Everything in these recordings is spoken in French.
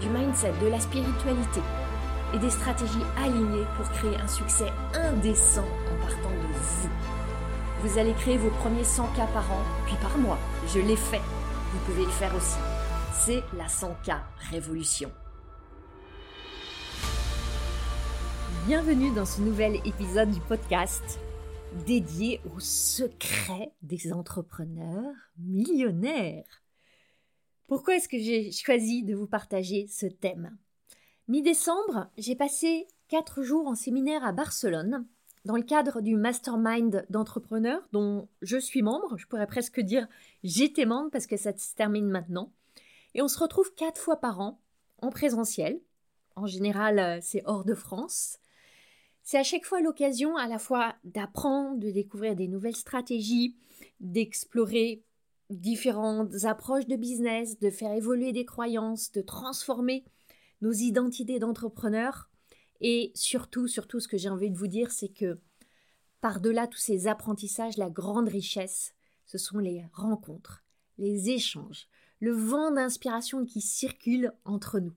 du mindset, de la spiritualité et des stratégies alignées pour créer un succès indécent en partant de vous. Vous allez créer vos premiers 100 k par an, puis par mois. Je l'ai fait. Vous pouvez le faire aussi. C'est la 100K Révolution. Bienvenue dans ce nouvel épisode du podcast dédié aux secrets des entrepreneurs millionnaires. Pourquoi est-ce que j'ai choisi de vous partager ce thème? Mi-décembre, j'ai passé quatre jours en séminaire à Barcelone dans le cadre du mastermind d'entrepreneurs dont je suis membre. Je pourrais presque dire j'étais membre parce que ça se termine maintenant. Et on se retrouve quatre fois par an en présentiel. En général, euh, c'est hors de France. C'est à chaque fois l'occasion à la fois d'apprendre, de découvrir des nouvelles stratégies, d'explorer différentes approches de business, de faire évoluer des croyances, de transformer nos identités d'entrepreneurs. Et surtout, surtout, ce que j'ai envie de vous dire, c'est que par-delà tous ces apprentissages, la grande richesse, ce sont les rencontres, les échanges, le vent d'inspiration qui circule entre nous.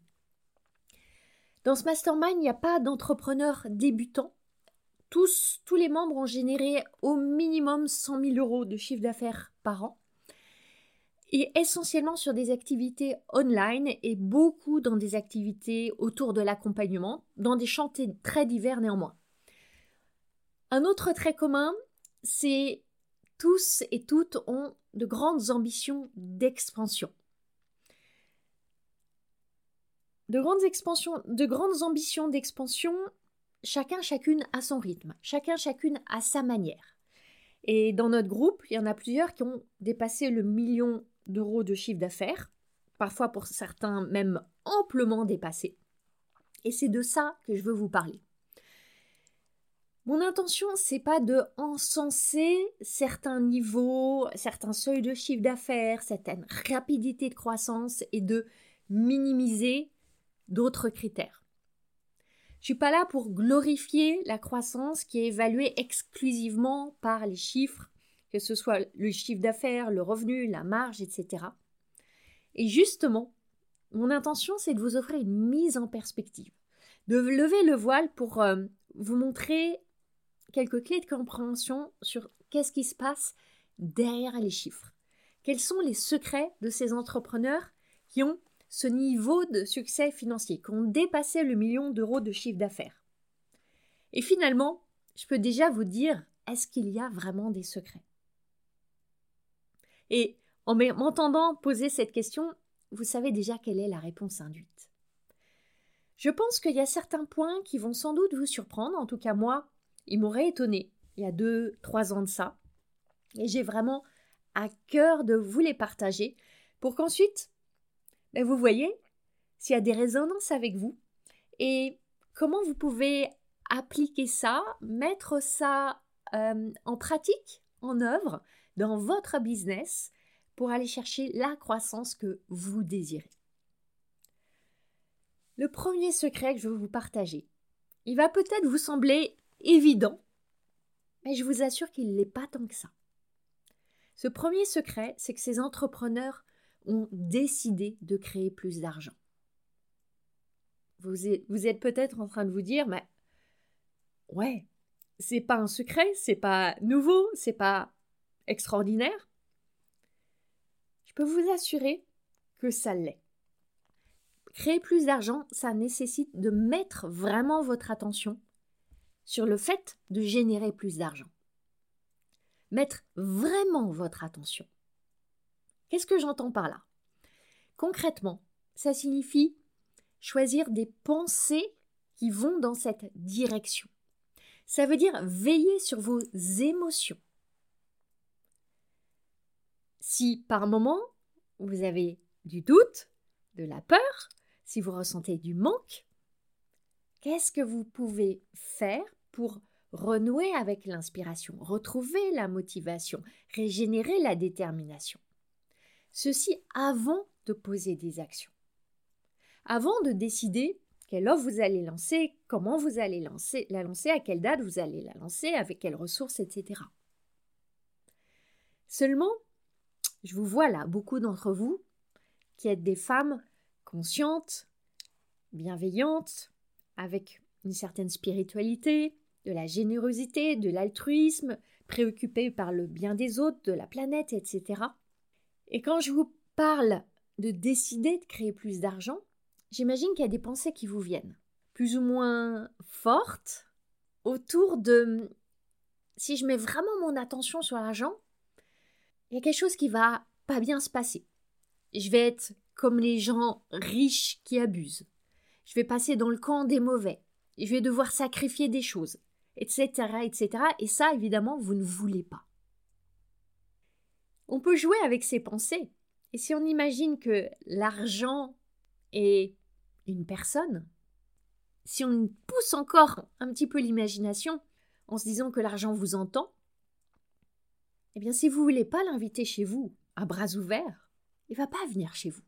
Dans ce mastermind, il n'y a pas d'entrepreneurs débutants. Tous, tous les membres ont généré au minimum 100 000 euros de chiffre d'affaires par an et essentiellement sur des activités online et beaucoup dans des activités autour de l'accompagnement, dans des champs très divers néanmoins. Un autre trait commun, c'est tous et toutes ont de grandes ambitions d'expansion. De grandes, expansions, de grandes ambitions d'expansion, chacun chacune à son rythme, chacun chacune à sa manière. Et dans notre groupe, il y en a plusieurs qui ont dépassé le million d'euros de chiffre d'affaires, parfois pour certains même amplement dépassés. Et c'est de ça que je veux vous parler. Mon intention, c'est pas de encenser certains niveaux, certains seuils de chiffre d'affaires, certaines rapidités de croissance et de minimiser d'autres critères. Je suis pas là pour glorifier la croissance qui est évaluée exclusivement par les chiffres que ce soit le chiffre d'affaires, le revenu, la marge, etc. Et justement, mon intention, c'est de vous offrir une mise en perspective, de lever le voile pour euh, vous montrer quelques clés de compréhension sur qu'est-ce qui se passe derrière les chiffres. Quels sont les secrets de ces entrepreneurs qui ont ce niveau de succès financier, qui ont dépassé le million d'euros de chiffre d'affaires? Et finalement, je peux déjà vous dire, est-ce qu'il y a vraiment des secrets? Et en m'entendant poser cette question, vous savez déjà quelle est la réponse induite. Je pense qu'il y a certains points qui vont sans doute vous surprendre, en tout cas moi, ils m'auraient étonné il y a deux, trois ans de ça. Et j'ai vraiment à cœur de vous les partager pour qu'ensuite, ben, vous voyez s'il y a des résonances avec vous et comment vous pouvez appliquer ça, mettre ça euh, en pratique, en œuvre, dans votre business pour aller chercher la croissance que vous désirez. Le premier secret que je veux vous partager, il va peut-être vous sembler évident, mais je vous assure qu'il ne l'est pas tant que ça. Ce premier secret, c'est que ces entrepreneurs ont décidé de créer plus d'argent. Vous êtes, vous êtes peut-être en train de vous dire, mais ouais, c'est pas un secret, c'est pas nouveau, c'est pas extraordinaire Je peux vous assurer que ça l'est. Créer plus d'argent, ça nécessite de mettre vraiment votre attention sur le fait de générer plus d'argent. Mettre vraiment votre attention. Qu'est-ce que j'entends par là? Concrètement, ça signifie choisir des pensées qui vont dans cette direction. Ça veut dire veiller sur vos émotions. Si par moment vous avez du doute, de la peur, si vous ressentez du manque, qu'est-ce que vous pouvez faire pour renouer avec l'inspiration, retrouver la motivation, régénérer la détermination? Ceci avant de poser des actions. Avant de décider quelle offre vous allez lancer, comment vous allez lancer, la lancer, à quelle date vous allez la lancer, avec quelles ressources, etc. Seulement, je vous vois là, beaucoup d'entre vous, qui êtes des femmes conscientes, bienveillantes, avec une certaine spiritualité, de la générosité, de l'altruisme, préoccupées par le bien des autres, de la planète, etc. Et quand je vous parle de décider de créer plus d'argent, j'imagine qu'il y a des pensées qui vous viennent, plus ou moins fortes, autour de si je mets vraiment mon attention sur l'argent, il y a quelque chose qui va pas bien se passer. Je vais être comme les gens riches qui abusent. Je vais passer dans le camp des mauvais. Je vais devoir sacrifier des choses, etc., etc. Et ça, évidemment, vous ne voulez pas. On peut jouer avec ces pensées. Et si on imagine que l'argent est une personne, si on pousse encore un petit peu l'imagination en se disant que l'argent vous entend, eh bien si vous voulez pas l'inviter chez vous à bras ouverts, il va pas venir chez vous.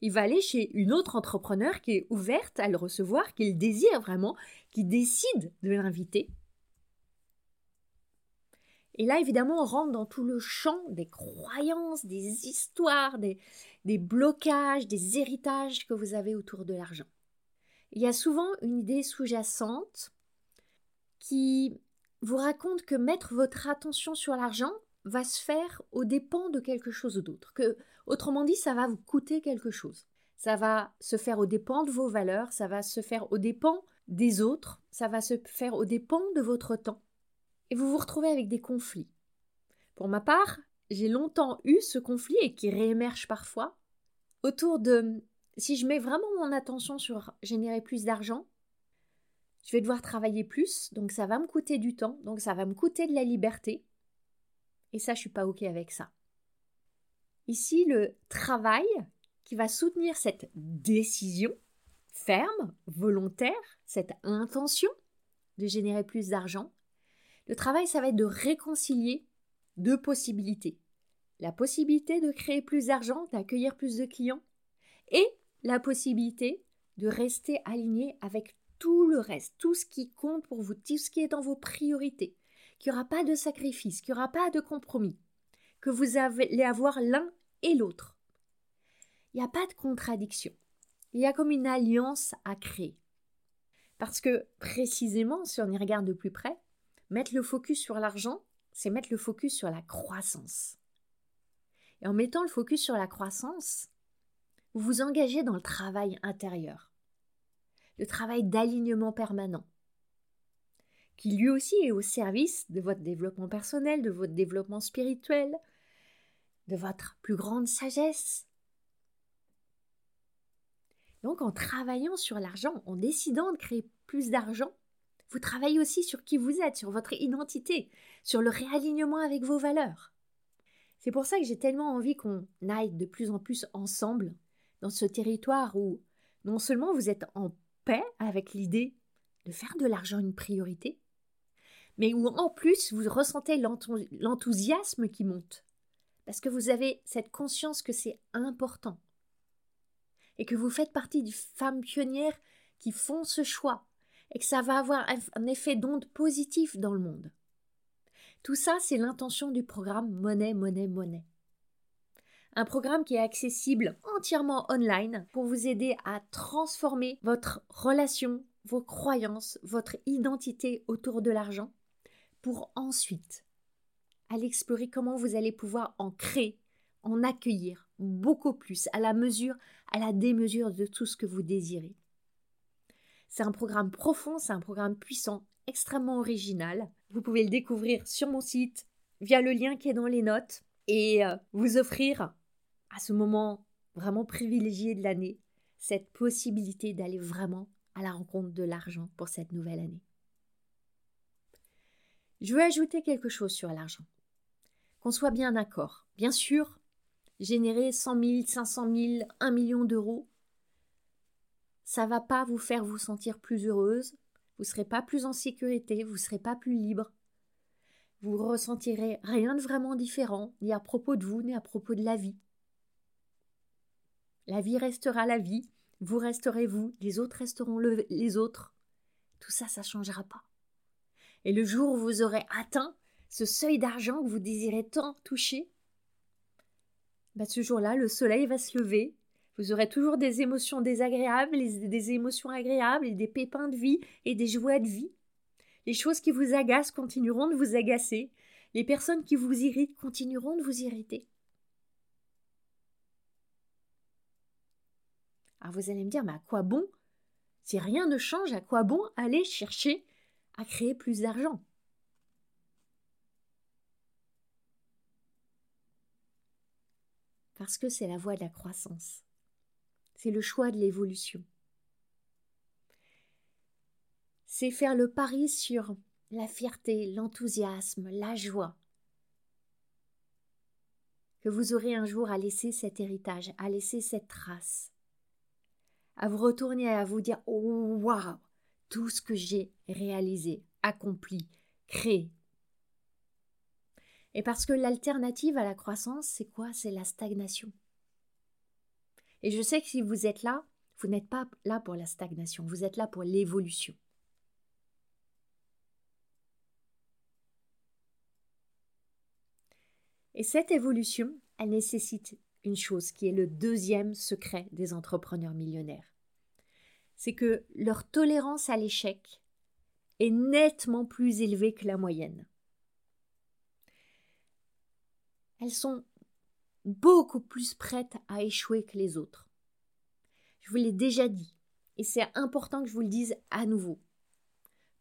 Il va aller chez une autre entrepreneur qui est ouverte à le recevoir, qui le désire vraiment, qui décide de l'inviter. Et là, évidemment, on rentre dans tout le champ des croyances, des histoires, des, des blocages, des héritages que vous avez autour de l'argent. Il y a souvent une idée sous-jacente qui vous raconte que mettre votre attention sur l'argent va se faire aux dépens de quelque chose d'autre, que autrement dit, ça va vous coûter quelque chose. Ça va se faire aux dépens de vos valeurs, ça va se faire aux dépens des autres, ça va se faire aux dépens de votre temps. Et vous vous retrouvez avec des conflits. Pour ma part, j'ai longtemps eu ce conflit et qui réémerge parfois autour de si je mets vraiment mon attention sur générer plus d'argent, je vais devoir travailler plus, donc ça va me coûter du temps, donc ça va me coûter de la liberté. Et ça, je suis pas OK avec ça. Ici, le travail qui va soutenir cette décision ferme, volontaire, cette intention de générer plus d'argent, le travail, ça va être de réconcilier deux possibilités. La possibilité de créer plus d'argent, d'accueillir plus de clients, et la possibilité de rester aligné avec tout le reste, tout ce qui compte pour vous, tout ce qui est dans vos priorités, qu'il n'y aura pas de sacrifice, qu'il n'y aura pas de compromis, que vous allez avoir l'un et l'autre. Il n'y a pas de contradiction. Il y a comme une alliance à créer. Parce que précisément, si on y regarde de plus près, mettre le focus sur l'argent, c'est mettre le focus sur la croissance. Et en mettant le focus sur la croissance, vous vous engagez dans le travail intérieur, le travail d'alignement permanent, qui lui aussi est au service de votre développement personnel, de votre développement spirituel, de votre plus grande sagesse. Donc en travaillant sur l'argent, en décidant de créer plus d'argent, vous travaillez aussi sur qui vous êtes, sur votre identité, sur le réalignement avec vos valeurs. C'est pour ça que j'ai tellement envie qu'on aille de plus en plus ensemble dans ce territoire où non seulement vous êtes en avec l'idée de faire de l'argent une priorité, mais où en plus vous ressentez l'enthousiasme qui monte, parce que vous avez cette conscience que c'est important, et que vous faites partie des femmes pionnières qui font ce choix, et que ça va avoir un effet d'onde positif dans le monde. Tout ça, c'est l'intention du programme Monnaie, Monnaie, Monnaie. Un programme qui est accessible entièrement online pour vous aider à transformer votre relation, vos croyances, votre identité autour de l'argent, pour ensuite aller explorer comment vous allez pouvoir en créer, en accueillir beaucoup plus, à la mesure, à la démesure de tout ce que vous désirez. C'est un programme profond, c'est un programme puissant, extrêmement original. Vous pouvez le découvrir sur mon site via le lien qui est dans les notes et euh, vous offrir à ce moment vraiment privilégié de l'année cette possibilité d'aller vraiment à la rencontre de l'argent pour cette nouvelle année. Je veux ajouter quelque chose sur l'argent. Qu'on soit bien d'accord. Bien sûr, générer 100 000, 500 000, 1 million d'euros, ça va pas vous faire vous sentir plus heureuse, vous serez pas plus en sécurité, vous serez pas plus libre. Vous ressentirez rien de vraiment différent, ni à propos de vous, ni à propos de la vie. La vie restera la vie, vous resterez vous, les autres resteront les autres. Tout ça, ça ne changera pas. Et le jour où vous aurez atteint ce seuil d'argent que vous désirez tant toucher, bah, ce jour-là, le soleil va se lever, vous aurez toujours des émotions désagréables, des émotions agréables, des pépins de vie et des joies de vie. Les choses qui vous agacent continueront de vous agacer. Les personnes qui vous irritent continueront de vous irriter. Alors vous allez me dire, mais à quoi bon? Si rien ne change, à quoi bon aller chercher à créer plus d'argent? Parce que c'est la voie de la croissance. C'est le choix de l'évolution. C'est faire le pari sur la fierté, l'enthousiasme, la joie. Que vous aurez un jour à laisser cet héritage, à laisser cette trace. À vous retourner et à vous dire Oh, waouh Tout ce que j'ai réalisé, accompli, créé. Et parce que l'alternative à la croissance, c'est quoi? C'est la stagnation. Et je sais que si vous êtes là, vous n'êtes pas là pour la stagnation, vous êtes là pour l'évolution. Et cette évolution, elle nécessite une chose qui est le deuxième secret des entrepreneurs millionnaires. C'est que leur tolérance à l'échec est nettement plus élevée que la moyenne. Elles sont beaucoup plus prête à échouer que les autres. Je vous l'ai déjà dit, et c'est important que je vous le dise à nouveau.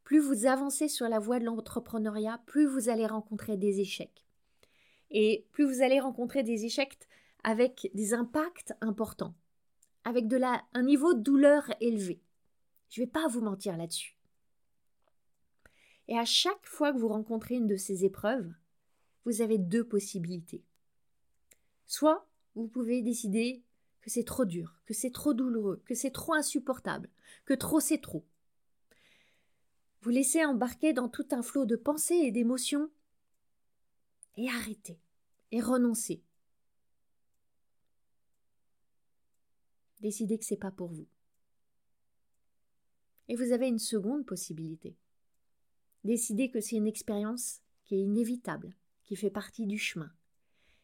Plus vous avancez sur la voie de l'entrepreneuriat, plus vous allez rencontrer des échecs. Et plus vous allez rencontrer des échecs avec des impacts importants, avec un niveau de douleur élevé. Je ne vais pas vous mentir là-dessus. Et à chaque fois que vous rencontrez une de ces épreuves, vous avez deux possibilités. Soit vous pouvez décider que c'est trop dur, que c'est trop douloureux, que c'est trop insupportable, que trop c'est trop. Vous laissez embarquer dans tout un flot de pensées et d'émotions et arrêtez et renoncez. Décidez que c'est pas pour vous. Et vous avez une seconde possibilité. Décidez que c'est une expérience qui est inévitable, qui fait partie du chemin,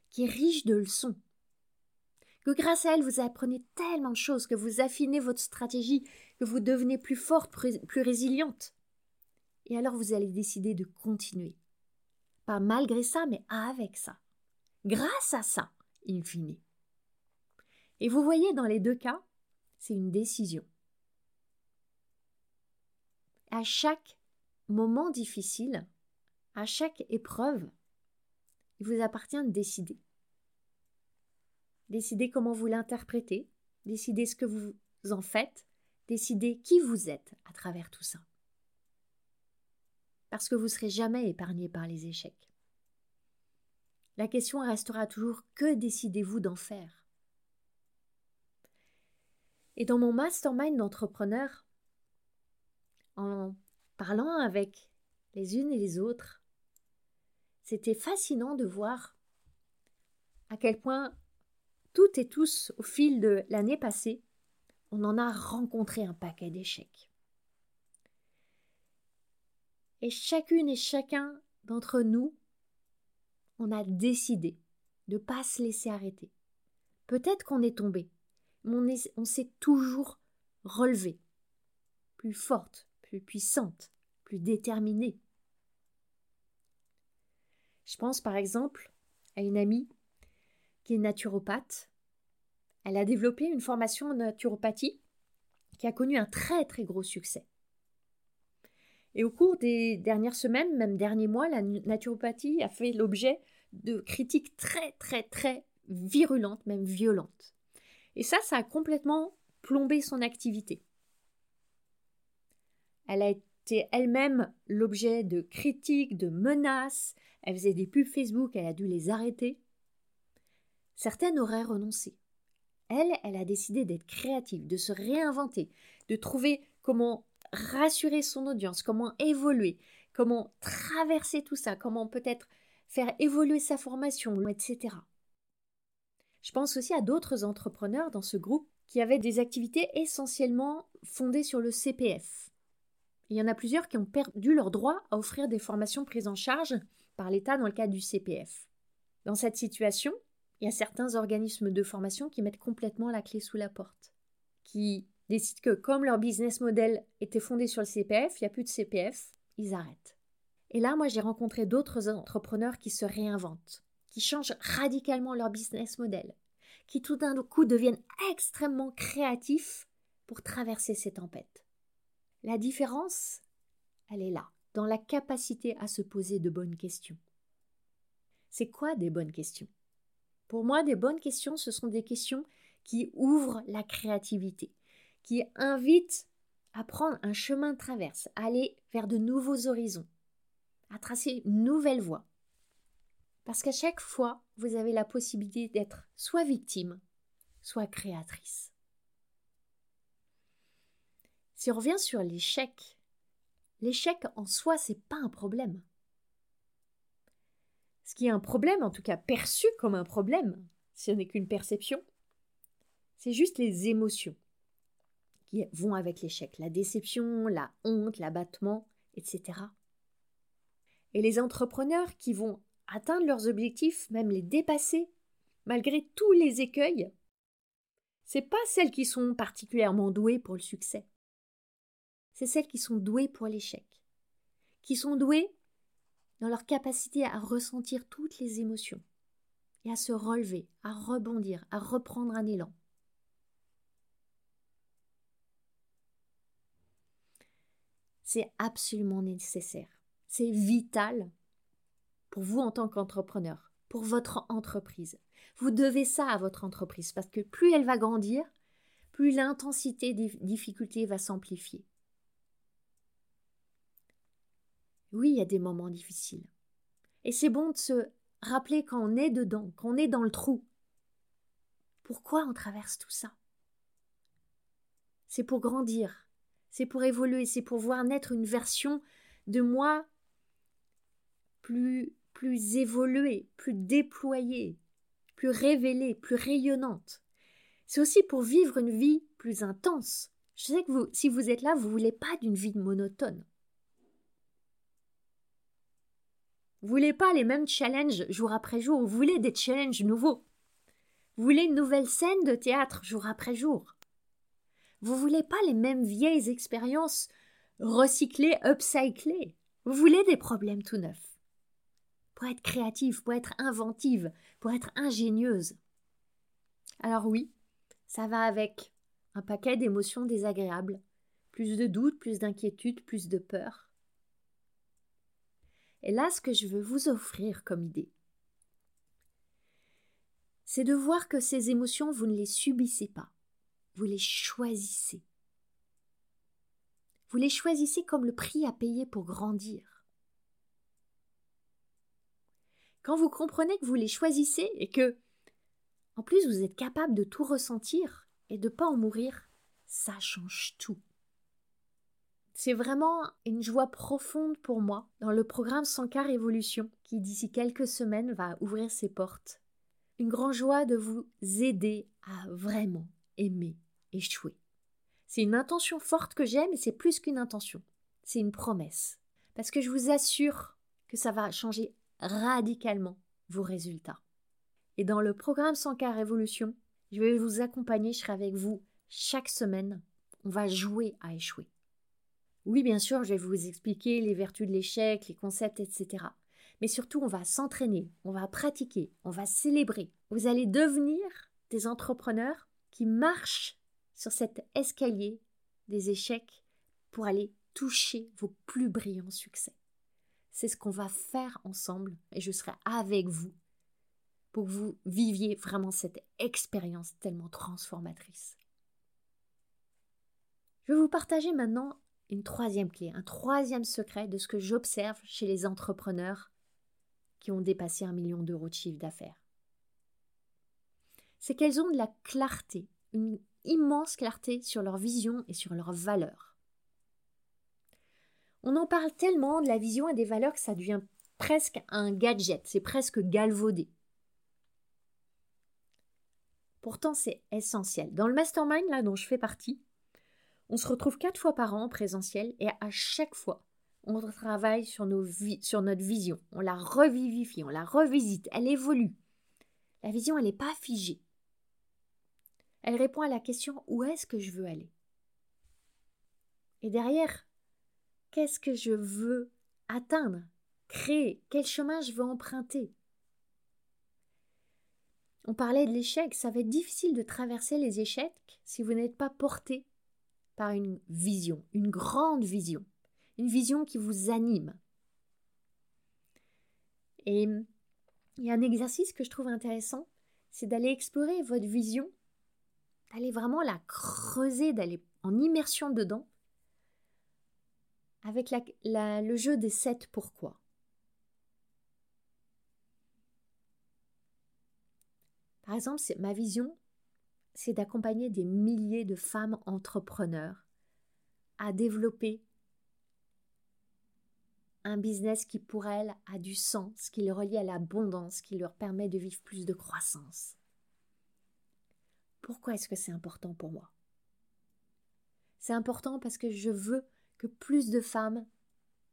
qui est riche de leçons. Que grâce à elle, vous apprenez tellement de choses, que vous affinez votre stratégie, que vous devenez plus forte, plus résiliente. Et alors vous allez décider de continuer. Pas malgré ça, mais avec ça. Grâce à ça, in fine. Et vous voyez, dans les deux cas, c'est une décision. À chaque moment difficile, à chaque épreuve, il vous appartient de décider. Décidez comment vous l'interprétez, décidez ce que vous en faites, décidez qui vous êtes à travers tout ça. Parce que vous ne serez jamais épargné par les échecs. La question restera toujours que décidez-vous d'en faire? Et dans mon mastermind d'entrepreneurs, en parlant avec les unes et les autres, c'était fascinant de voir à quel point toutes et tous, au fil de l'année passée, on en a rencontré un paquet d'échecs. Et chacune et chacun d'entre nous, on a décidé de ne pas se laisser arrêter. Peut-être qu'on est tombé, on s'est toujours relevé, plus forte, plus puissante, plus déterminée. Je pense par exemple à une amie qui est naturopathe. Elle a développé une formation en naturopathie qui a connu un très très gros succès. Et au cours des dernières semaines, même derniers mois, la naturopathie a fait l'objet de critiques très très très virulentes, même violentes. Et ça, ça a complètement plombé son activité. Elle a été elle-même l'objet de critiques, de menaces, elle faisait des pubs Facebook, elle a dû les arrêter. Certaines auraient renoncé. Elle, elle a décidé d'être créative, de se réinventer, de trouver comment rassurer son audience, comment évoluer, comment traverser tout ça, comment peut-être faire évoluer sa formation, etc. Je pense aussi à d'autres entrepreneurs dans ce groupe qui avaient des activités essentiellement fondées sur le CPF. Il y en a plusieurs qui ont perdu leur droit à offrir des formations prises en charge par l'État dans le cadre du CPF. Dans cette situation, il y a certains organismes de formation qui mettent complètement la clé sous la porte, qui décident que comme leur business model était fondé sur le CPF, il n'y a plus de CPF, ils arrêtent. Et là, moi, j'ai rencontré d'autres entrepreneurs qui se réinventent, qui changent radicalement leur business model, qui tout d'un coup deviennent extrêmement créatifs pour traverser ces tempêtes. La différence, elle est là, dans la capacité à se poser de bonnes questions. C'est quoi des bonnes questions? Pour moi, des bonnes questions, ce sont des questions qui ouvrent la créativité, qui invitent à prendre un chemin de traverse, à aller vers de nouveaux horizons, à tracer une nouvelle voie. Parce qu'à chaque fois, vous avez la possibilité d'être soit victime, soit créatrice. Si on revient sur l'échec, l'échec en soi, c'est pas un problème. Ce qui est un problème, en tout cas perçu comme un problème, si ce n'est qu'une perception, c'est juste les émotions qui vont avec l'échec, la déception, la honte, l'abattement, etc. Et les entrepreneurs qui vont atteindre leurs objectifs, même les dépasser, malgré tous les écueils, c'est pas celles qui sont particulièrement douées pour le succès. C'est celles qui sont douées pour l'échec, qui sont douées dans leur capacité à ressentir toutes les émotions et à se relever, à rebondir, à reprendre un élan. C'est absolument nécessaire. C'est vital pour vous en tant qu'entrepreneur, pour votre entreprise. Vous devez ça à votre entreprise parce que plus elle va grandir, plus l'intensité des difficultés va s'amplifier. Oui, il y a des moments difficiles. Et c'est bon de se rappeler quand on est dedans, qu'on est dans le trou. Pourquoi on traverse tout ça? C'est pour grandir, c'est pour évoluer, c'est pour voir naître une version de moi plus, plus évoluée, plus déployée, plus révélée, plus rayonnante. C'est aussi pour vivre une vie plus intense. Je sais que vous, si vous êtes là, vous ne voulez pas d'une vie monotone. Vous voulez pas les mêmes challenges jour après jour, vous voulez des challenges nouveaux. Vous voulez une nouvelle scène de théâtre jour après jour. Vous voulez pas les mêmes vieilles expériences recyclées, upcyclées. Vous voulez des problèmes tout neufs. Pour être créative, pour être inventive, pour être ingénieuse. Alors oui, ça va avec un paquet d'émotions désagréables, plus de doutes, plus d'inquiétudes, plus de peur. Et là, ce que je veux vous offrir comme idée, c'est de voir que ces émotions, vous ne les subissez pas vous les choisissez. Vous les choisissez comme le prix à payer pour grandir. Quand vous comprenez que vous les choisissez et que, en plus, vous êtes capable de tout ressentir et de pas en mourir, ça change tout. C'est vraiment une joie profonde pour moi dans le programme Sankar Révolution qui d'ici quelques semaines va ouvrir ses portes. Une grande joie de vous aider à vraiment aimer échouer. C'est une intention forte que j'ai, mais c'est plus qu'une intention. C'est une promesse. Parce que je vous assure que ça va changer radicalement vos résultats. Et dans le programme 100K Révolution, je vais vous accompagner, je serai avec vous chaque semaine. On va jouer à échouer. Oui, bien sûr, je vais vous expliquer les vertus de l'échec, les concepts, etc. Mais surtout, on va s'entraîner, on va pratiquer, on va célébrer. Vous allez devenir des entrepreneurs qui marchent sur cet escalier des échecs pour aller toucher vos plus brillants succès. C'est ce qu'on va faire ensemble et je serai avec vous pour que vous viviez vraiment cette expérience tellement transformatrice. Je vais vous partager maintenant une troisième clé, un troisième secret de ce que j'observe chez les entrepreneurs qui ont dépassé un million d'euros de chiffre d'affaires. c'est qu'elles ont de la clarté, une immense clarté sur leur vision et sur leurs valeurs. On en parle tellement de la vision et des valeurs que ça devient presque un gadget, c'est presque galvaudé. Pourtant, c'est essentiel. Dans le mastermind là dont je fais partie, on se retrouve quatre fois par an en présentiel et à chaque fois, on travaille sur, nos sur notre vision. On la revivifie, on la revisite, elle évolue. La vision, elle n'est pas figée. Elle répond à la question où est-ce que je veux aller? Et derrière, qu'est-ce que je veux atteindre, créer, quel chemin je veux emprunter? On parlait de l'échec, ça va être difficile de traverser les échecs si vous n'êtes pas porté par une vision, une grande vision, une vision qui vous anime. Et il y a un exercice que je trouve intéressant, c'est d'aller explorer votre vision, d'aller vraiment la creuser, d'aller en immersion dedans, avec le jeu des sept pourquoi. Par exemple, ma vision, c'est d'accompagner des milliers de femmes entrepreneurs à développer un business qui pour elles a du sens, qui les relie à l'abondance, qui leur permet de vivre plus de croissance. Pourquoi est-ce que c'est important pour moi? C'est important parce que je veux que plus de femmes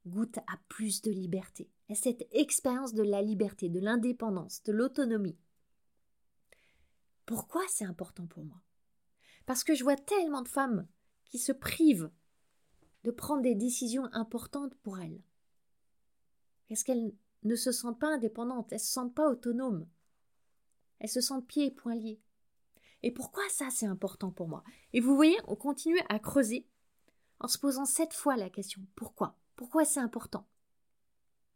goûtent à plus de liberté, à cette expérience de la liberté, de l'indépendance, de l'autonomie. Pourquoi c'est important pour moi? Parce que je vois tellement de femmes qui se privent de prendre des décisions importantes pour elles. Est-ce qu'elles ne se sentent pas indépendantes, elles ne se sentent pas autonomes, elles se sentent pieds et poings liés. Et pourquoi ça c'est important pour moi? Et vous voyez, on continue à creuser en se posant sept fois la question pourquoi? Pourquoi c'est important?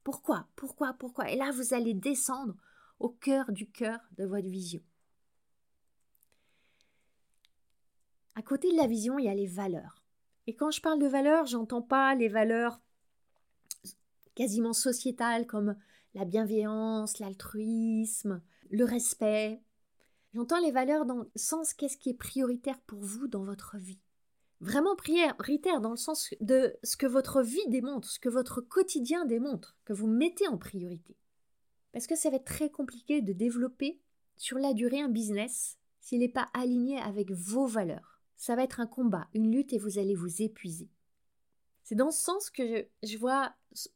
Pourquoi? Pourquoi? Pourquoi? Et là, vous allez descendre au cœur du cœur de votre vision. À côté de la vision, il y a les valeurs. Et quand je parle de valeurs, j'entends pas les valeurs quasiment sociétales comme la bienveillance, l'altruisme, le respect. J'entends les valeurs dans le sens qu'est-ce qui est prioritaire pour vous dans votre vie. Vraiment prioritaire dans le sens de ce que votre vie démontre, ce que votre quotidien démontre, que vous mettez en priorité. Parce que ça va être très compliqué de développer sur la durée un business s'il n'est pas aligné avec vos valeurs ça va être un combat, une lutte et vous allez vous épuiser. C'est dans ce sens que je, vois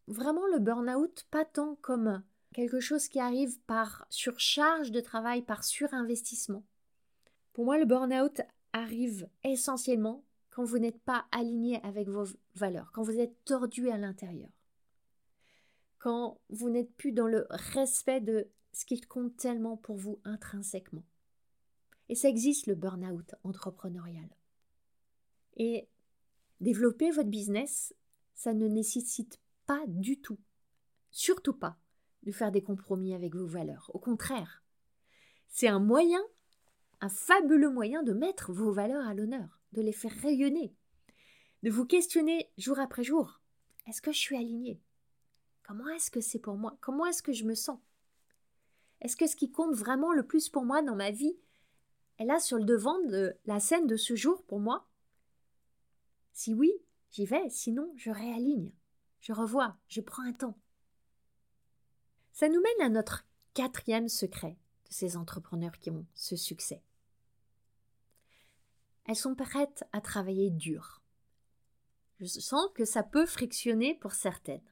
vraiment le burn-out pas tant comme quelque chose qui arrive par surcharge de travail, par surinvestissement. Pour moi, le burn-out arrive essentiellement quand vous n'êtes pas aligné avec vos valeurs, quand vous êtes tordu à l'intérieur, quand vous n'êtes plus dans le respect de ce qui compte tellement pour vous intrinsèquement. Et ça existe le burn-out entrepreneurial. Et développer votre business, ça ne nécessite pas du tout, surtout pas, de faire des compromis avec vos valeurs. Au contraire, c'est un moyen, un fabuleux moyen de mettre vos valeurs à l'honneur, de les faire rayonner, de vous questionner jour après jour. Est-ce que je suis alignée? Comment est-ce que c'est pour moi? Comment est-ce que je me sens? Est-ce que ce qui compte vraiment le plus pour moi dans ma vie est là sur le devant de la scène de ce jour pour moi? Si oui, j'y vais, sinon je réaligne, je revois, je prends un temps. Ça nous mène à notre quatrième secret de ces entrepreneurs qui ont ce succès. Elles sont prêtes à travailler dur. Je sens que ça peut frictionner pour certaines.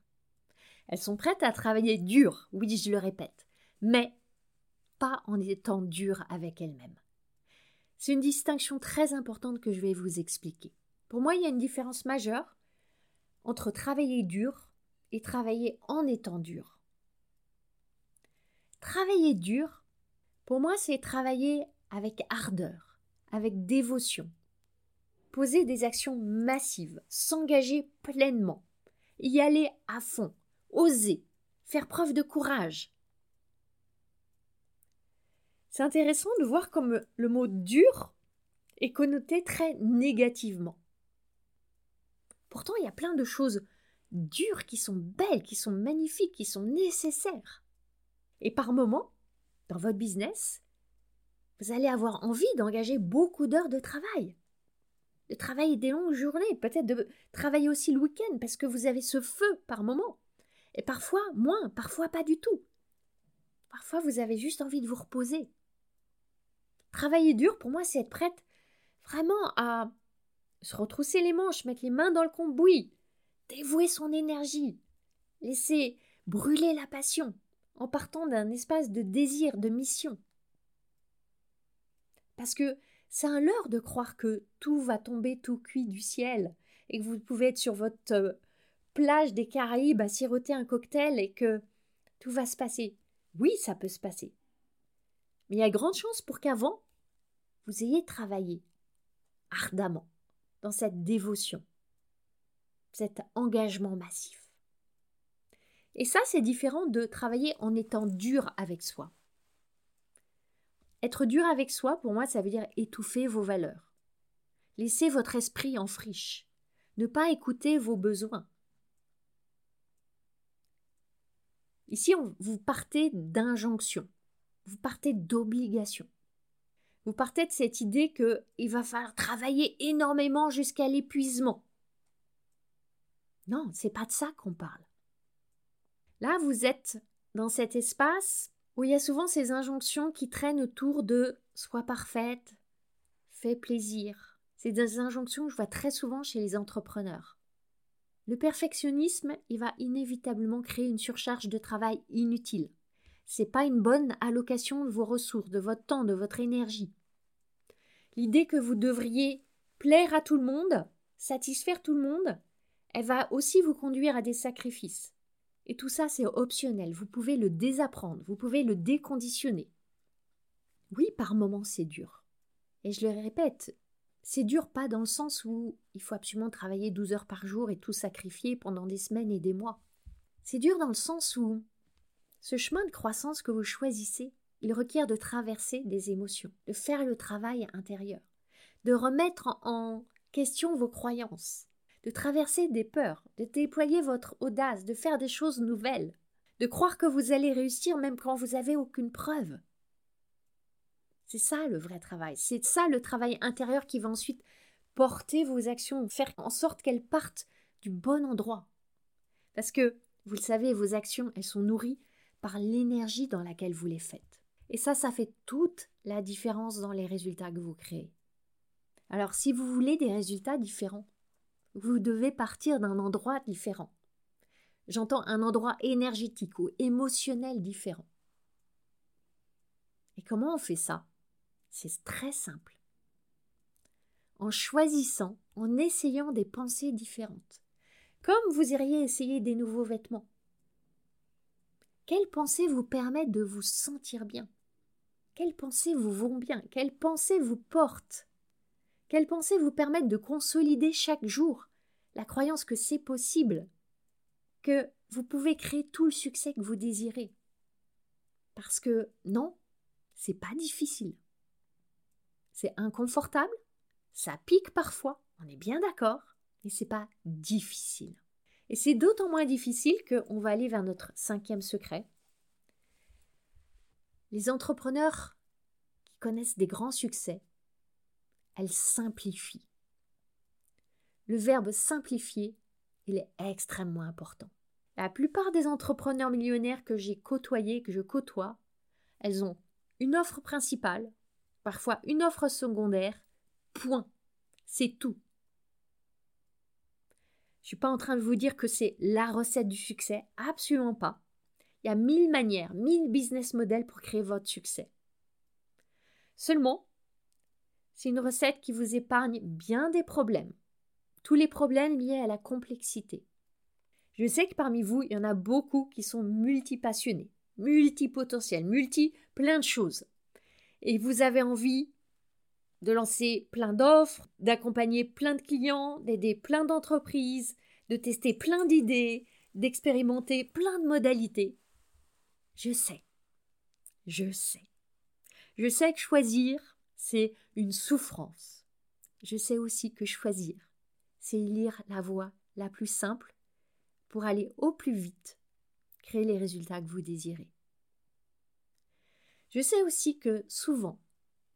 Elles sont prêtes à travailler dur, oui, je le répète, mais pas en étant dures avec elles-mêmes. C'est une distinction très importante que je vais vous expliquer. Pour moi, il y a une différence majeure entre travailler dur et travailler en étant dur. Travailler dur, pour moi, c'est travailler avec ardeur, avec dévotion, poser des actions massives, s'engager pleinement, y aller à fond, oser, faire preuve de courage, c'est intéressant de voir comme le mot dur est connoté très négativement. Pourtant, il y a plein de choses dures qui sont belles, qui sont magnifiques, qui sont nécessaires. Et par moments, dans votre business, Vous allez avoir envie d'engager beaucoup d'heures de travail, de travailler des longues journées, peut-être de travailler aussi le week-end parce que vous avez ce feu par moment. Et parfois moins, parfois pas du tout. Parfois vous avez juste envie de vous reposer. Travailler dur, pour moi, c'est être prête vraiment à se retrousser les manches, mettre les mains dans le cambouis, dévouer son énergie, laisser brûler la passion en partant d'un espace de désir, de mission. Parce que c'est un leurre de croire que tout va tomber tout cuit du ciel et que vous pouvez être sur votre euh, plage des Caraïbes à siroter un cocktail et que tout va se passer. Oui, ça peut se passer. Mais il y a grande chance pour qu'avant, vous ayez travaillé ardemment dans cette dévotion, cet engagement massif. Et ça, c'est différent de travailler en étant dur avec soi. Être dur avec soi, pour moi, ça veut dire étouffer vos valeurs. Laisser votre esprit en friche. Ne pas écouter vos besoins. Ici, vous partez d'injonction. Vous partez d'obligation. Vous partez de cette idée qu'il va falloir travailler énormément jusqu'à l'épuisement. Non, c'est pas de ça qu'on parle. Là, vous êtes dans cet espace où il y a souvent ces injonctions qui traînent autour de sois parfaite, fais plaisir. C'est des injonctions que je vois très souvent chez les entrepreneurs. Le perfectionnisme, il va inévitablement créer une surcharge de travail inutile. C'est pas une bonne allocation de vos ressources, de votre temps, de votre énergie. L'idée que vous devriez plaire à tout le monde, satisfaire tout le monde, elle va aussi vous conduire à des sacrifices. Et tout ça, c'est optionnel. Vous pouvez le désapprendre, vous pouvez le déconditionner. Oui, par moments, c'est dur. Et je le répète, c'est dur pas dans le sens où il faut absolument travailler 12 heures par jour et tout sacrifier pendant des semaines et des mois. C'est dur dans le sens où ce chemin de croissance que vous choisissez, il requiert de traverser des émotions, de faire le travail intérieur, de remettre en question vos croyances, de traverser des peurs, de déployer votre audace, de faire des choses nouvelles, de croire que vous allez réussir même quand vous n'avez aucune preuve. C'est ça le vrai travail, c'est ça le travail intérieur qui va ensuite porter vos actions, faire en sorte qu'elles partent du bon endroit. Parce que, vous le savez, vos actions, elles sont nourries par l'énergie dans laquelle vous les faites. Et ça, ça fait toute la différence dans les résultats que vous créez. Alors, si vous voulez des résultats différents, vous devez partir d'un endroit différent. J'entends un endroit énergétique ou émotionnel différent. Et comment on fait ça? C'est très simple. En choisissant, en essayant des pensées différentes. Comme vous iriez essayer des nouveaux vêtements. Quelles pensées vous permettent de vous sentir bien? Quelles pensées vous vont bien? Quelles pensées vous portent? Quelles pensées vous permettent de consolider chaque jour la croyance que c'est possible, que vous pouvez créer tout le succès que vous désirez? Parce que non, c'est pas difficile. C'est inconfortable, ça pique parfois, on est bien d'accord, mais c'est pas difficile. Et c'est d'autant moins difficile qu'on va aller vers notre cinquième secret. Les entrepreneurs qui connaissent des grands succès elle simplifie. Le verbe simplifier, il est extrêmement important. La plupart des entrepreneurs millionnaires que j'ai côtoyés, que je côtoie, elles ont une offre principale, parfois une offre secondaire, point. C'est tout. Je ne suis pas en train de vous dire que c'est la recette du succès, absolument pas. Il y a mille manières, mille business models pour créer votre succès. Seulement, c'est une recette qui vous épargne bien des problèmes. Tous les problèmes liés à la complexité. Je sais que parmi vous, il y en a beaucoup qui sont multipassionnés, multipotentiels, multi plein de choses. Et vous avez envie de lancer plein d'offres, d'accompagner plein de clients, d'aider plein d'entreprises, de tester plein d'idées, d'expérimenter plein de modalités. Je sais. Je sais. Je sais que choisir, c'est une souffrance. Je sais aussi que choisir, c'est lire la voie la plus simple pour aller au plus vite, créer les résultats que vous désirez. Je sais aussi que souvent,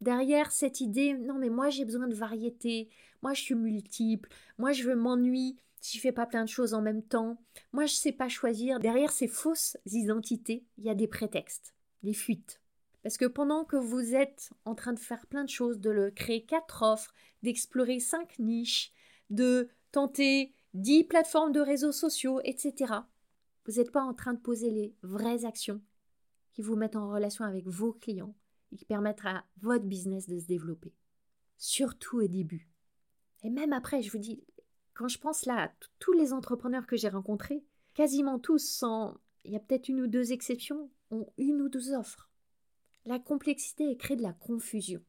derrière cette idée non mais moi j'ai besoin de variété, moi je suis multiple, moi je veux m'ennuyer si je fais pas plein de choses en même temps, moi je sais pas choisir, derrière ces fausses identités, il y a des prétextes, des fuites. Parce que pendant que vous êtes en train de faire plein de choses, de créer quatre offres, d'explorer cinq niches, de tenter dix plateformes de réseaux sociaux, etc., vous n'êtes pas en train de poser les vraies actions qui vous mettent en relation avec vos clients et qui permettent à votre business de se développer. Surtout au début. Et même après, je vous dis, quand je pense là à tous les entrepreneurs que j'ai rencontrés, quasiment tous, sans, il y a peut-être une ou deux exceptions, ont une ou deux offres. La complexité est créée de la confusion.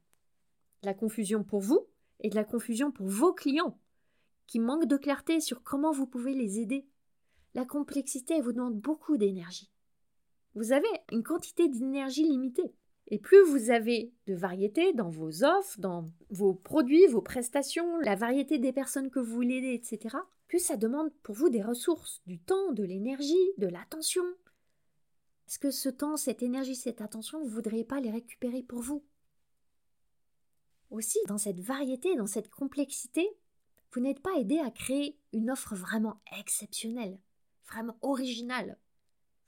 la confusion pour vous et de la confusion pour vos clients, qui manquent de clarté sur comment vous pouvez les aider. La complexité vous demande beaucoup d'énergie. Vous avez une quantité d'énergie limitée. Et plus vous avez de variété dans vos offres, dans vos produits, vos prestations, la variété des personnes que vous voulez aider, etc., plus ça demande pour vous des ressources, du temps, de l'énergie, de l'attention. Est-ce que ce temps, cette énergie, cette attention, vous ne voudriez pas les récupérer pour vous? Aussi, dans cette variété, dans cette complexité, vous n'êtes pas aidé à créer une offre vraiment exceptionnelle, vraiment originale,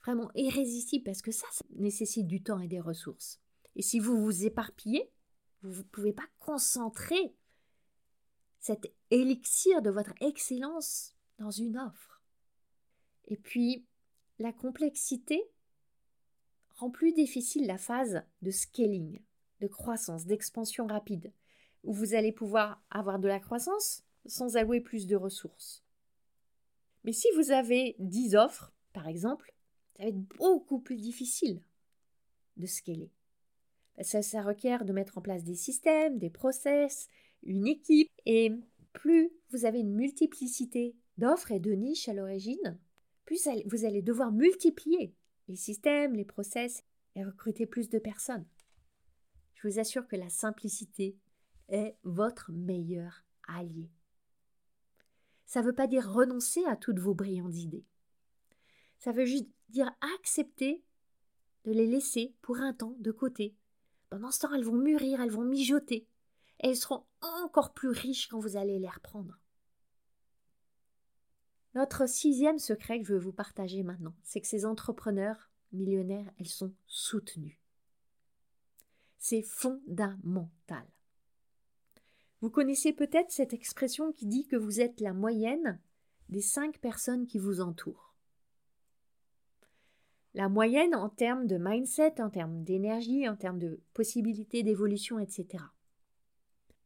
vraiment irrésistible, parce que ça, ça nécessite du temps et des ressources. Et si vous vous éparpillez, vous ne pouvez pas concentrer cet élixir de votre excellence dans une offre. Et puis, la complexité rend plus difficile la phase de scaling, de croissance, d'expansion rapide, où vous allez pouvoir avoir de la croissance sans allouer plus de ressources. Mais si vous avez 10 offres, par exemple, ça va être beaucoup plus difficile de scaler. Ça, requiert de mettre en place des systèmes, des process, une équipe. Et plus vous avez une multiplicité d'offres et de niches à l'origine, plus vous allez devoir multiplier les systèmes, les process et recruter plus de personnes. Je vous assure que la simplicité est votre meilleur allié. Ça ne veut pas dire renoncer à toutes vos brillantes idées. Ça veut juste dire accepter de les laisser pour un temps de côté pendant ce temps, elles vont mûrir, elles vont mijoter. Et elles seront encore plus riches quand vous allez les reprendre. Notre sixième secret que je veux vous partager maintenant, c'est que ces entrepreneurs millionnaires, elles sont soutenues. C'est fondamental. Vous connaissez peut-être cette expression qui dit que vous êtes la moyenne des cinq personnes qui vous entourent la moyenne en termes de mindset, en termes d'énergie, en termes de possibilités d'évolution, etc.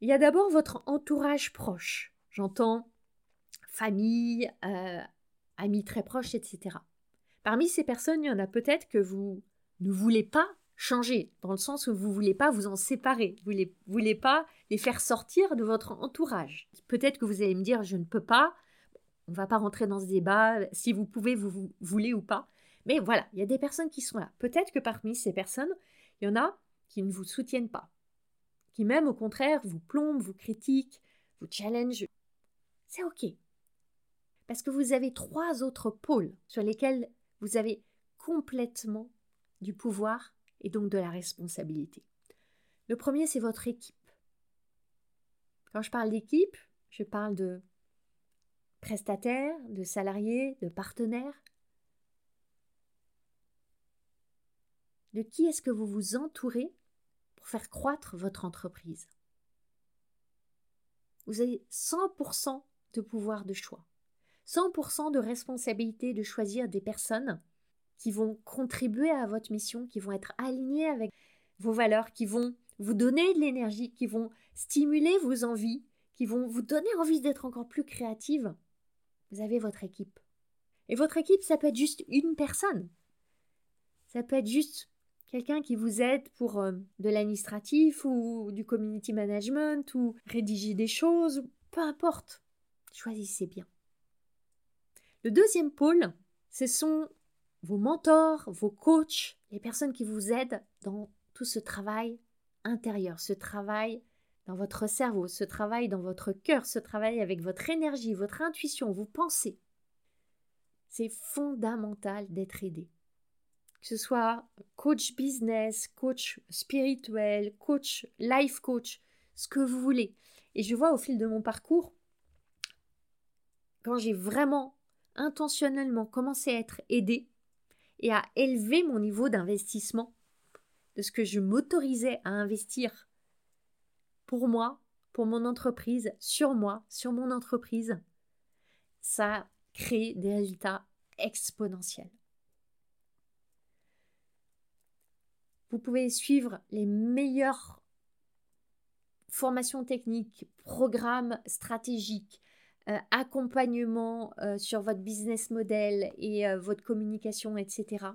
Il y a d'abord votre entourage proche. J'entends famille, euh, amis très proches, etc. Parmi ces personnes, il y en a peut-être que vous ne voulez pas changer, dans le sens où vous ne voulez pas vous en séparer, vous ne voulez pas les faire sortir de votre entourage. Peut-être que vous allez me dire, je ne peux pas, on ne va pas rentrer dans ce débat, si vous pouvez, vous voulez ou pas. Mais voilà, il y a des personnes qui sont là. Peut-être que parmi ces personnes, il y en a qui ne vous soutiennent pas, qui même au contraire vous plombent, vous critiquent, vous challengent. C'est OK. Parce que vous avez trois autres pôles sur lesquels vous avez complètement du pouvoir et donc de la responsabilité. Le premier, c'est votre équipe. Quand je parle d'équipe, je parle de prestataires, de salariés, de partenaires. De qui est-ce que vous vous entourez pour faire croître votre entreprise? Vous avez 100% de pouvoir de choix, 100% de responsabilité de choisir des personnes qui vont contribuer à votre mission, qui vont être alignées avec vos valeurs, qui vont vous donner de l'énergie, qui vont stimuler vos envies, qui vont vous donner envie d'être encore plus créative. Vous avez votre équipe. Et votre équipe, ça peut être juste une personne. Ça peut être juste quelqu'un qui vous aide pour euh, de l'administratif ou du community management ou rédiger des choses, peu importe. Choisissez bien. Le deuxième pôle, ce sont vos mentors, vos coachs, les personnes qui vous aident dans tout ce travail intérieur, ce travail dans votre cerveau, ce travail dans votre cœur, ce travail avec votre énergie, votre intuition, vos pensées. C'est fondamental d'être aidé que ce soit coach business, coach spirituel, coach life coach, ce que vous voulez. Et je vois au fil de mon parcours, quand j'ai vraiment intentionnellement commencé à être aidée et à élever mon niveau d'investissement, de ce que je m'autorisais à investir pour moi, pour mon entreprise, sur moi, sur mon entreprise, ça crée des résultats exponentiels. Vous pouvez suivre les meilleures formations techniques, programmes stratégiques, euh, accompagnement euh, sur votre business model et euh, votre communication, etc.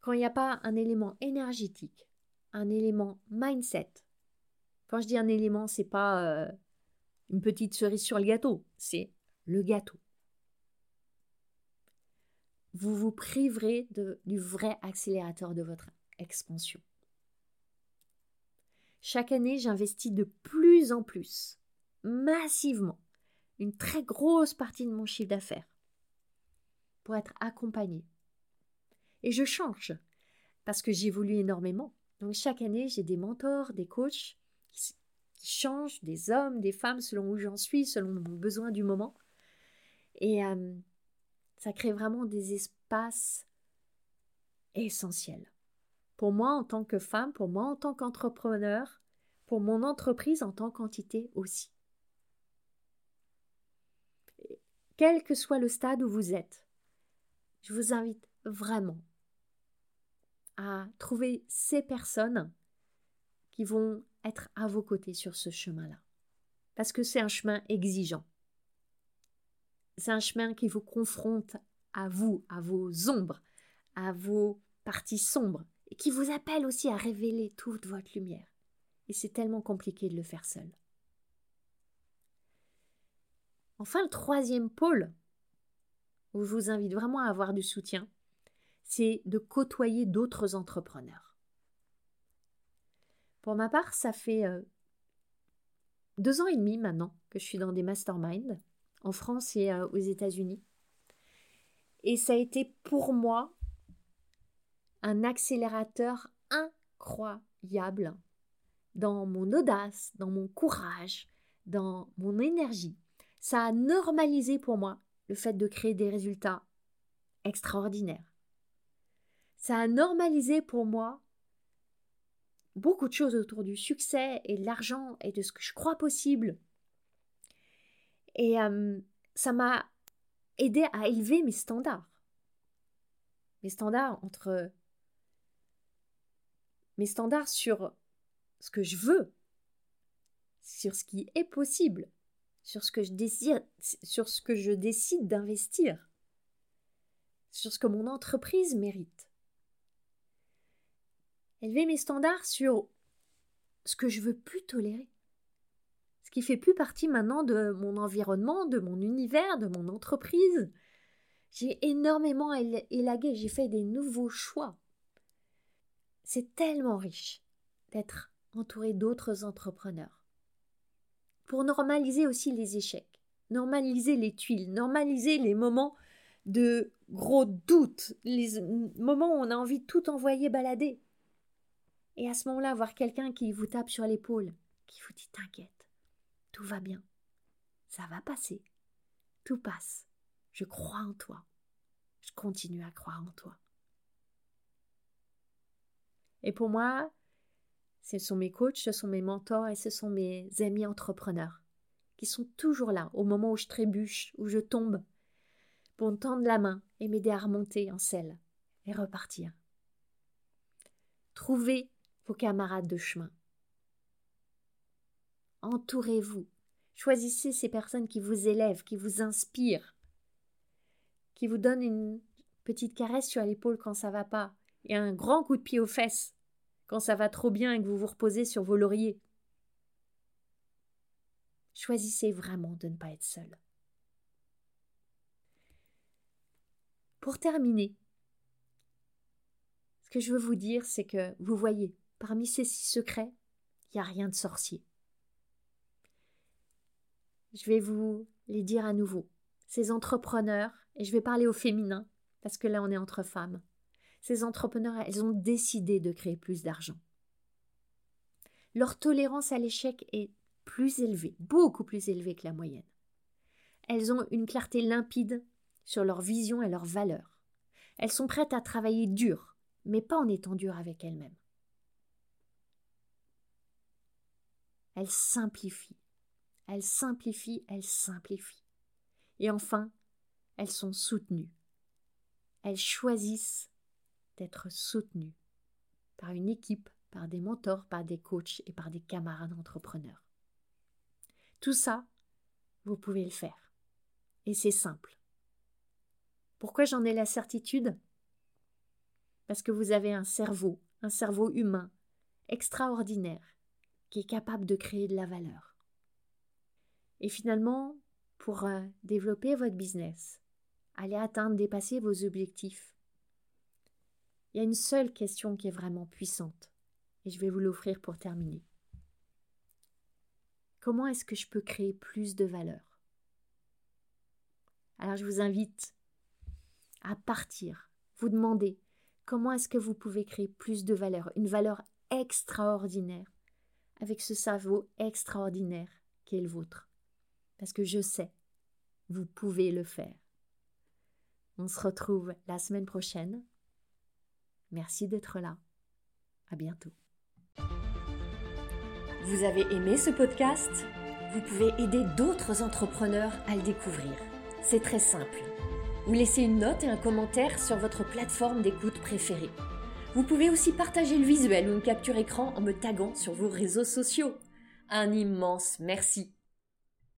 Quand il n'y a pas un élément énergétique, un élément mindset, quand je dis un élément, c'est pas une petite cerise sur le gâteau, c'est le gâteau. Vous vous priverez de, du vrai accélérateur de votre expansion. Chaque année, j'investis de plus en plus, massivement, une très grosse partie de mon chiffre d'affaires pour être accompagnée. Et je change parce que j'évolue énormément. Donc chaque année, j'ai des mentors, des coachs qui, changent, des hommes, des femmes selon où j'en suis, selon mon besoin du moment. Et ça crée vraiment des espaces essentiels. Pour moi en tant que femme, pour moi en tant qu'entrepreneur, pour mon entreprise en tant qu'entité aussi. Quel que soit le stade où vous êtes, je vous invite vraiment à trouver ces personnes qui vont être à vos côtés sur ce chemin-là. Parce que c'est un chemin exigeant. C'est un chemin qui vous confronte à vous, à vos ombres, à vos parties sombres, et qui vous appelle aussi à révéler toute votre lumière. Et c'est tellement compliqué de le faire seul. Enfin, le troisième pôle, où je vous invite vraiment à avoir du soutien, c'est de côtoyer d'autres entrepreneurs. Pour ma part, ça fait euh, deux ans et demi maintenant que je suis dans des masterminds en France et euh, aux États-Unis. Et ça a été pour moi un accélérateur incroyable dans mon audace, dans mon courage, dans mon énergie ça a normalisé pour moi le fait de créer des résultats extraordinaires. Ça a normalisé pour moi beaucoup de choses autour du succès et de l'argent et de ce que je crois possible. Et euh, ça m'a aidé à élever mes standards. Mes standards entre mes standards sur ce que je veux, sur ce qui est possible, sur ce que je décide d'investir, sur ce que mon entreprise mérite. Élever mes standards sur ce que je veux plus tolérer. Ce qui fait plus partie maintenant de mon environnement, de mon univers, de mon entreprise. J'ai énormément élagué, j'ai fait des nouveaux choix. C'est tellement riche d'être entouré d'autres entrepreneurs pour normaliser aussi les échecs, normaliser les tuiles, normaliser les moments de gros doutes, les moments où on a envie de tout envoyer balader. Et à ce moment-là, voir quelqu'un qui vous tape sur l'épaule, qui vous dit T'inquiète, tout va bien, ça va passer, tout passe, je crois en toi, je continue à croire en toi. Et pour moi, ce sont mes coachs, ce sont mes mentors et ce sont mes amis entrepreneurs qui sont toujours là au moment où je trébuche, où je tombe, pour me tendre la main et m'aider à remonter en selle et repartir. Trouvez vos camarades de chemin. Entourez-vous. Choisissez ces personnes qui vous élèvent, qui vous inspirent, qui vous donnent une petite caresse sur l'épaule quand ça va pas et un grand coup de pied aux fesses quand ça va trop bien et que vous vous reposez sur vos lauriers. Choisissez vraiment de ne pas être seul. Pour terminer, ce que je veux vous dire, c'est que vous voyez, parmi ces six secrets, il n'y a rien de sorcier. Je vais vous les dire à nouveau. Ces entrepreneurs, et je vais parler au féminin, parce que là on est entre femmes, ces entrepreneurs, elles ont décidé de créer plus d'argent. Leur tolérance à l'échec est plus élevée, beaucoup plus élevée que la moyenne. Elles ont une clarté limpide sur leur vision et leurs valeurs. Elles sont prêtes à travailler dur, mais pas en étant dures avec elles-mêmes. Elles simplifient, elles simplifient, elles simplifient. Et enfin, elles sont soutenues. Elles choisissent d'être soutenues par une équipe, par des mentors, par des coachs et par des camarades entrepreneurs. Tout ça, vous pouvez le faire. Et c'est simple. Pourquoi j'en ai la certitude? Parce que vous avez un cerveau, un cerveau humain, extraordinaire, qui est capable de créer de la valeur. Et finalement, pour euh, développer votre business, aller atteindre, dépasser vos objectifs, il y a une seule question qui est vraiment puissante, et je vais vous l'offrir pour terminer. Comment est-ce que je peux créer plus de valeur? Alors je vous invite à partir, vous demander comment est-ce que vous pouvez créer plus de valeur, une valeur extraordinaire, avec ce cerveau extraordinaire qui est le vôtre. Parce que je sais, vous pouvez le faire. On se retrouve la semaine prochaine. Merci d'être là. À bientôt. Vous avez aimé ce podcast? Vous pouvez aider d'autres entrepreneurs à le découvrir. C'est très simple ou laissez une note et un commentaire sur votre plateforme d'écoute préférée. Vous pouvez aussi partager le visuel ou une capture écran en me taguant sur vos réseaux sociaux. Un immense merci.